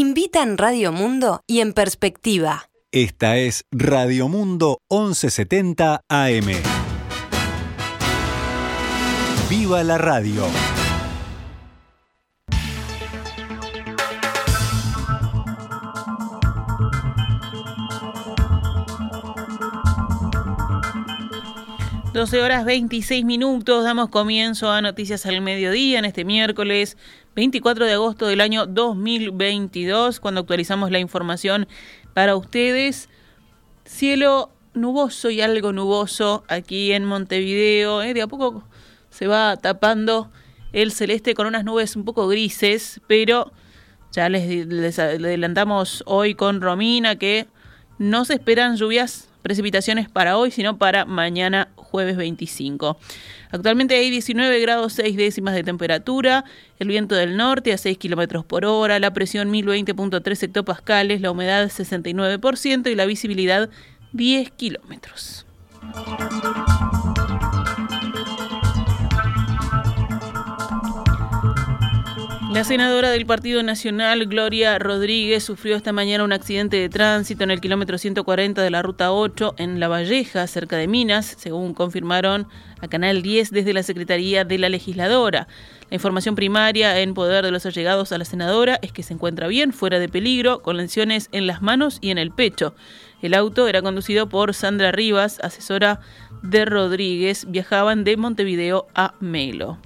Invita en Radio Mundo y en perspectiva. Esta es Radio Mundo 1170 AM. ¡Viva la radio! Doce horas 26 minutos, damos comienzo a Noticias al Mediodía en este miércoles 24 de agosto del año 2022, cuando actualizamos la información para ustedes. Cielo nuboso y algo nuboso aquí en Montevideo. ¿eh? De a poco se va tapando el celeste con unas nubes un poco grises, pero ya les, les adelantamos hoy con Romina que no se esperan lluvias, precipitaciones para hoy, sino para mañana jueves 25. Actualmente hay 19 grados 6 décimas de temperatura, el viento del norte a 6 kilómetros por hora, la presión 1020.3 hectopascales, la humedad 69% y la visibilidad 10 kilómetros. La senadora del Partido Nacional, Gloria Rodríguez, sufrió esta mañana un accidente de tránsito en el kilómetro 140 de la ruta 8 en La Valleja, cerca de Minas, según confirmaron a Canal 10 desde la Secretaría de la Legisladora. La información primaria en poder de los allegados a la senadora es que se encuentra bien, fuera de peligro, con lesiones en las manos y en el pecho. El auto era conducido por Sandra Rivas, asesora de Rodríguez. Viajaban de Montevideo a Melo.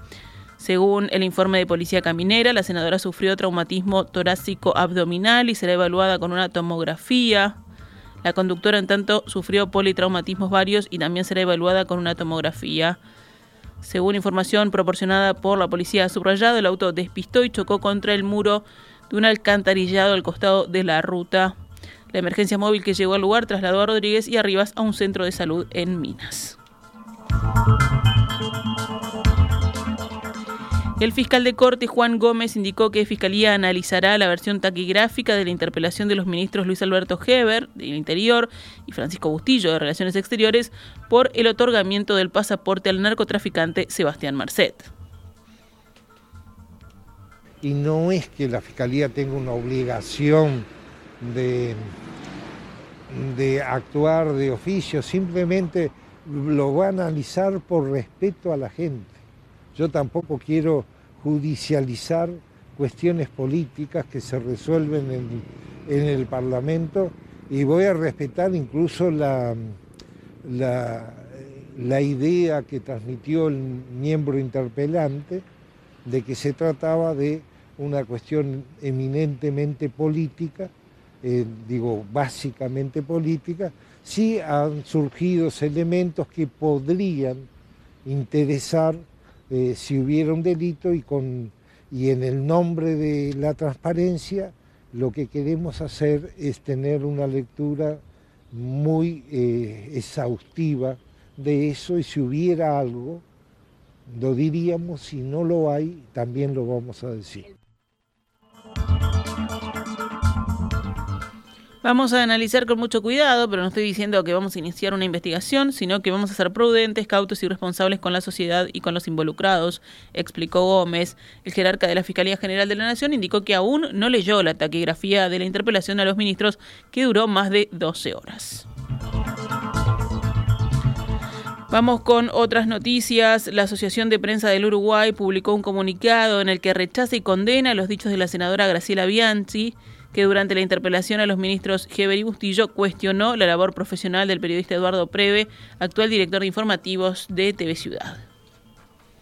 Según el informe de Policía Caminera, la senadora sufrió traumatismo torácico abdominal y será evaluada con una tomografía. La conductora, en tanto, sufrió politraumatismos varios y también será evaluada con una tomografía. Según información proporcionada por la policía subrayado, el auto despistó y chocó contra el muro de un alcantarillado al costado de la ruta. La emergencia móvil que llegó al lugar trasladó a Rodríguez y a Rivas a un centro de salud en Minas. El fiscal de corte Juan Gómez indicó que Fiscalía analizará la versión taquigráfica de la interpelación de los ministros Luis Alberto Heber, del Interior, y Francisco Bustillo, de Relaciones Exteriores, por el otorgamiento del pasaporte al narcotraficante Sebastián Marcet. Y no es que la Fiscalía tenga una obligación de, de actuar de oficio, simplemente lo va a analizar por respeto a la gente. Yo tampoco quiero judicializar cuestiones políticas que se resuelven en, el Parlamento y voy a respetar incluso la, la, idea que transmitió el miembro interpelante de que se trataba de una cuestión eminentemente política, eh, digo básicamente política, sí han surgido elementos que podrían interesar eh, si hubiera un delito y, con, y en el nombre de la transparencia lo que queremos hacer es tener una lectura muy eh, exhaustiva de eso y si hubiera algo, lo diríamos, si no lo hay, también lo vamos a decir. Vamos a analizar con mucho cuidado, pero no estoy diciendo que vamos a iniciar una investigación, sino que vamos a ser prudentes, cautos y responsables con la sociedad y con los involucrados, explicó Gómez. El jerarca de la Fiscalía General de la Nación indicó que aún no leyó la taquigrafía de la interpelación a los ministros, que duró más de 12 horas. Vamos con otras noticias. La Asociación de Prensa del Uruguay publicó un comunicado en el que rechaza y condena los dichos de la senadora Graciela Bianchi que durante la interpelación a los ministros Heber y Bustillo cuestionó la labor profesional del periodista Eduardo Preve, actual director de informativos de TV Ciudad.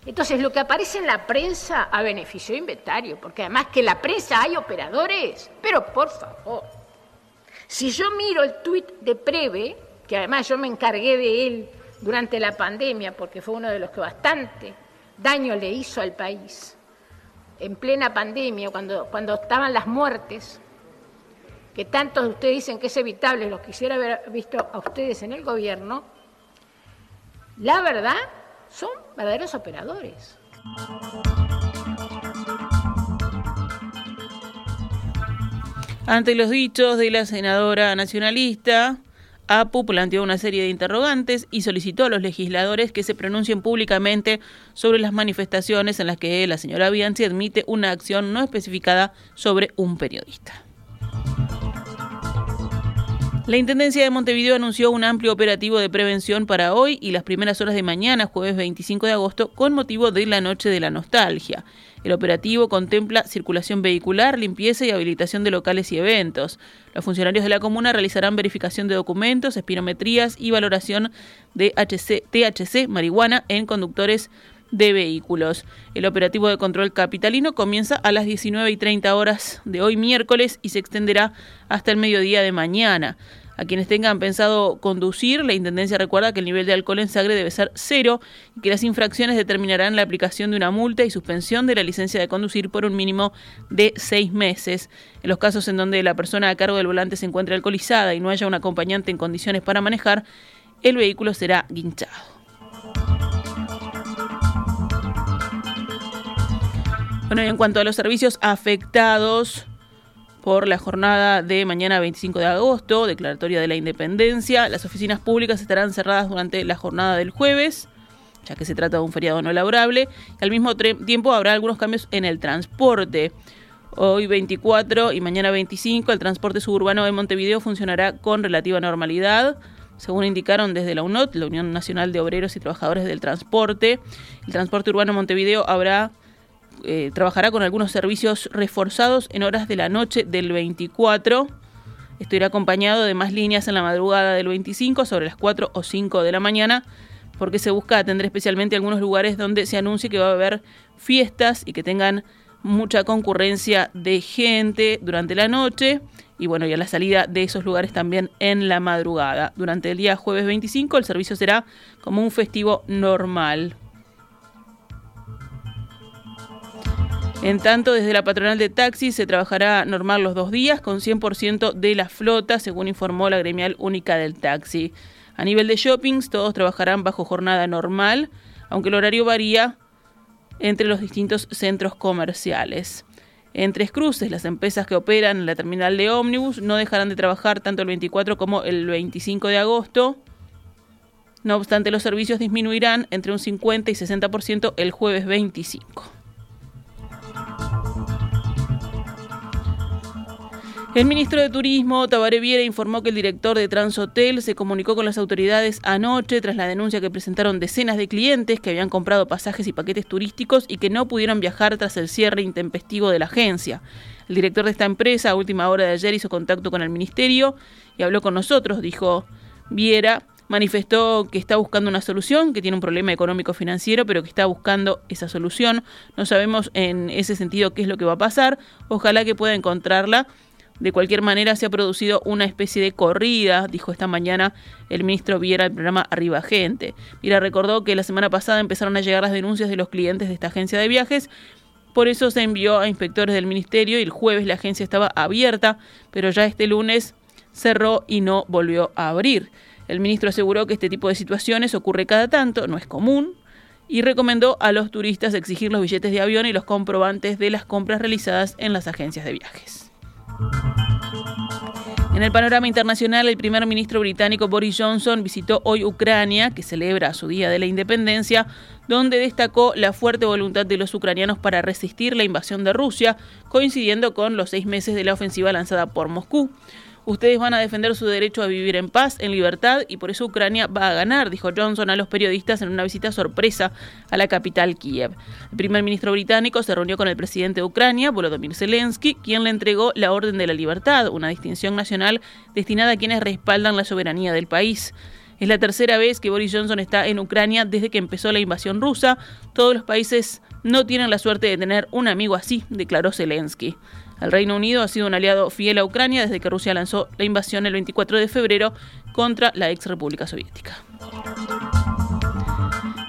Entonces, lo que aparece en la prensa a beneficio de inventario, porque además que en la prensa hay operadores, pero por favor, si yo miro el tuit de Preve, que además yo me encargué de él durante la pandemia, porque fue uno de los que bastante daño le hizo al país, en plena pandemia, cuando, cuando estaban las muertes, que tantos de ustedes dicen que es evitable, los quisiera haber visto a ustedes en el gobierno, la verdad son verdaderos operadores. Ante los dichos de la senadora nacionalista, APU planteó una serie de interrogantes y solicitó a los legisladores que se pronuncien públicamente sobre las manifestaciones en las que la señora Bianchi admite una acción no especificada sobre un periodista. La Intendencia de Montevideo anunció un amplio operativo de prevención para hoy y las primeras horas de mañana, jueves 25 de agosto, con motivo de la Noche de la Nostalgia. El operativo contempla circulación vehicular, limpieza y habilitación de locales y eventos. Los funcionarios de la comuna realizarán verificación de documentos, espirometrías y valoración de THC, marihuana, en conductores de vehículos. El operativo de control capitalino comienza a las 19 y 30 horas de hoy miércoles y se extenderá hasta el mediodía de mañana. A quienes tengan pensado conducir, la Intendencia recuerda que el nivel de alcohol en sangre debe ser cero y que las infracciones determinarán la aplicación de una multa y suspensión de la licencia de conducir por un mínimo de seis meses. En los casos en donde la persona a cargo del volante se encuentre alcoholizada y no haya un acompañante en condiciones para manejar, el vehículo será guinchado. Bueno, y en cuanto a los servicios afectados por la jornada de mañana 25 de agosto, declaratoria de la independencia. Las oficinas públicas estarán cerradas durante la jornada del jueves, ya que se trata de un feriado no laborable. al mismo tiempo habrá algunos cambios en el transporte. Hoy 24 y mañana 25 el transporte suburbano de Montevideo funcionará con relativa normalidad. Según indicaron desde la UNOT, la Unión Nacional de Obreros y Trabajadores del Transporte, el transporte urbano de Montevideo habrá eh, trabajará con algunos servicios reforzados en horas de la noche del 24. Esto irá acompañado de más líneas en la madrugada del 25 sobre las 4 o 5 de la mañana, porque se busca atender especialmente algunos lugares donde se anuncie que va a haber fiestas y que tengan mucha concurrencia de gente durante la noche y bueno, y a la salida de esos lugares también en la madrugada. Durante el día jueves 25 el servicio será como un festivo normal. En tanto, desde la patronal de taxis se trabajará normal los dos días con 100% de la flota, según informó la gremial única del taxi. A nivel de shoppings, todos trabajarán bajo jornada normal, aunque el horario varía entre los distintos centros comerciales. En Tres Cruces, las empresas que operan en la terminal de ómnibus no dejarán de trabajar tanto el 24 como el 25 de agosto. No obstante, los servicios disminuirán entre un 50 y 60% el jueves 25. El ministro de Turismo, Tabaré Viera, informó que el director de Transhotel se comunicó con las autoridades anoche tras la denuncia que presentaron decenas de clientes que habían comprado pasajes y paquetes turísticos y que no pudieron viajar tras el cierre intempestivo de la agencia. El director de esta empresa, a última hora de ayer, hizo contacto con el ministerio y habló con nosotros, dijo Viera. Manifestó que está buscando una solución, que tiene un problema económico-financiero, pero que está buscando esa solución. No sabemos en ese sentido qué es lo que va a pasar. Ojalá que pueda encontrarla de cualquier manera, se ha producido una especie de corrida, dijo esta mañana el ministro Viera al programa Arriba Gente. Viera recordó que la semana pasada empezaron a llegar las denuncias de los clientes de esta agencia de viajes. Por eso se envió a inspectores del ministerio y el jueves la agencia estaba abierta, pero ya este lunes cerró y no volvió a abrir. El ministro aseguró que este tipo de situaciones ocurre cada tanto, no es común, y recomendó a los turistas exigir los billetes de avión y los comprobantes de las compras realizadas en las agencias de viajes. En el panorama internacional, el primer ministro británico Boris Johnson visitó hoy Ucrania, que celebra su Día de la Independencia, donde destacó la fuerte voluntad de los ucranianos para resistir la invasión de Rusia, coincidiendo con los seis meses de la ofensiva lanzada por Moscú. Ustedes van a defender su derecho a vivir en paz, en libertad, y por eso Ucrania va a ganar, dijo Johnson a los periodistas en una visita sorpresa a la capital Kiev. El primer ministro británico se reunió con el presidente de Ucrania, Volodymyr Zelensky, quien le entregó la Orden de la Libertad, una distinción nacional destinada a quienes respaldan la soberanía del país. Es la tercera vez que Boris Johnson está en Ucrania desde que empezó la invasión rusa. Todos los países no tienen la suerte de tener un amigo así, declaró Zelensky. El Reino Unido ha sido un aliado fiel a Ucrania desde que Rusia lanzó la invasión el 24 de febrero contra la ex República Soviética.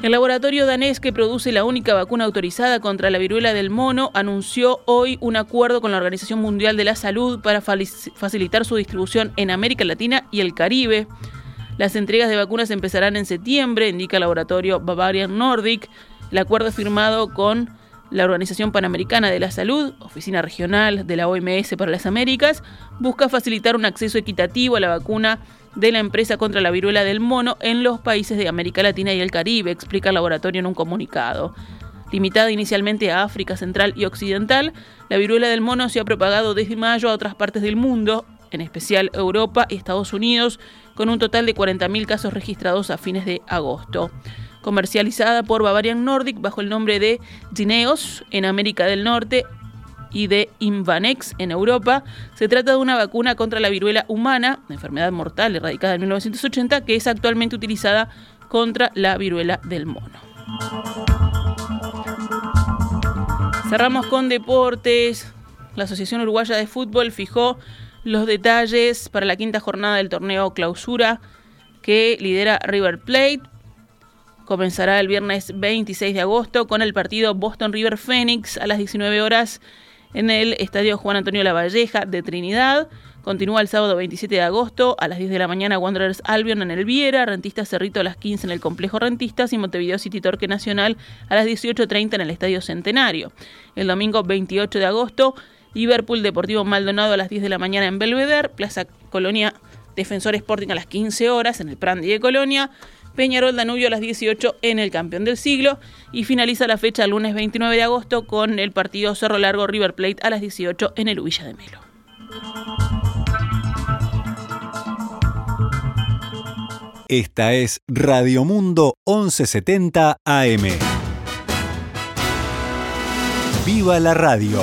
El laboratorio danés que produce la única vacuna autorizada contra la viruela del mono anunció hoy un acuerdo con la Organización Mundial de la Salud para facilitar su distribución en América Latina y el Caribe. Las entregas de vacunas empezarán en septiembre, indica el laboratorio Bavarian Nordic. El acuerdo firmado con la Organización Panamericana de la Salud, oficina regional de la OMS para las Américas, busca facilitar un acceso equitativo a la vacuna de la empresa contra la viruela del mono en los países de América Latina y el Caribe, explica el laboratorio en un comunicado. Limitada inicialmente a África Central y Occidental, la viruela del mono se ha propagado desde mayo a otras partes del mundo, en especial Europa y Estados Unidos, con un total de 40.000 casos registrados a fines de agosto. Comercializada por Bavarian Nordic bajo el nombre de Gineos en América del Norte y de Invanex en Europa, se trata de una vacuna contra la viruela humana, enfermedad mortal erradicada en 1980, que es actualmente utilizada contra la viruela del mono. Cerramos con deportes. La Asociación Uruguaya de Fútbol fijó los detalles para la quinta jornada del torneo Clausura que lidera River Plate. Comenzará el viernes 26 de agosto con el partido Boston River Phoenix a las 19 horas en el Estadio Juan Antonio Lavalleja de Trinidad. Continúa el sábado 27 de agosto a las 10 de la mañana Wanderers Albion en el Viera, Rentistas Cerrito a las 15 en el Complejo Rentistas y Montevideo City Torque Nacional a las 18.30 en el Estadio Centenario. El domingo 28 de agosto Liverpool Deportivo Maldonado a las 10 de la mañana en Belvedere, Plaza Colonia Defensor Sporting a las 15 horas en el Prandi de Colonia, Peñarol Danubio a las 18 en el Campeón del Siglo y finaliza la fecha el lunes 29 de agosto con el partido Cerro Largo River Plate a las 18 en el Villa de Melo. Esta es Radio Mundo 1170 AM. ¡Viva la radio!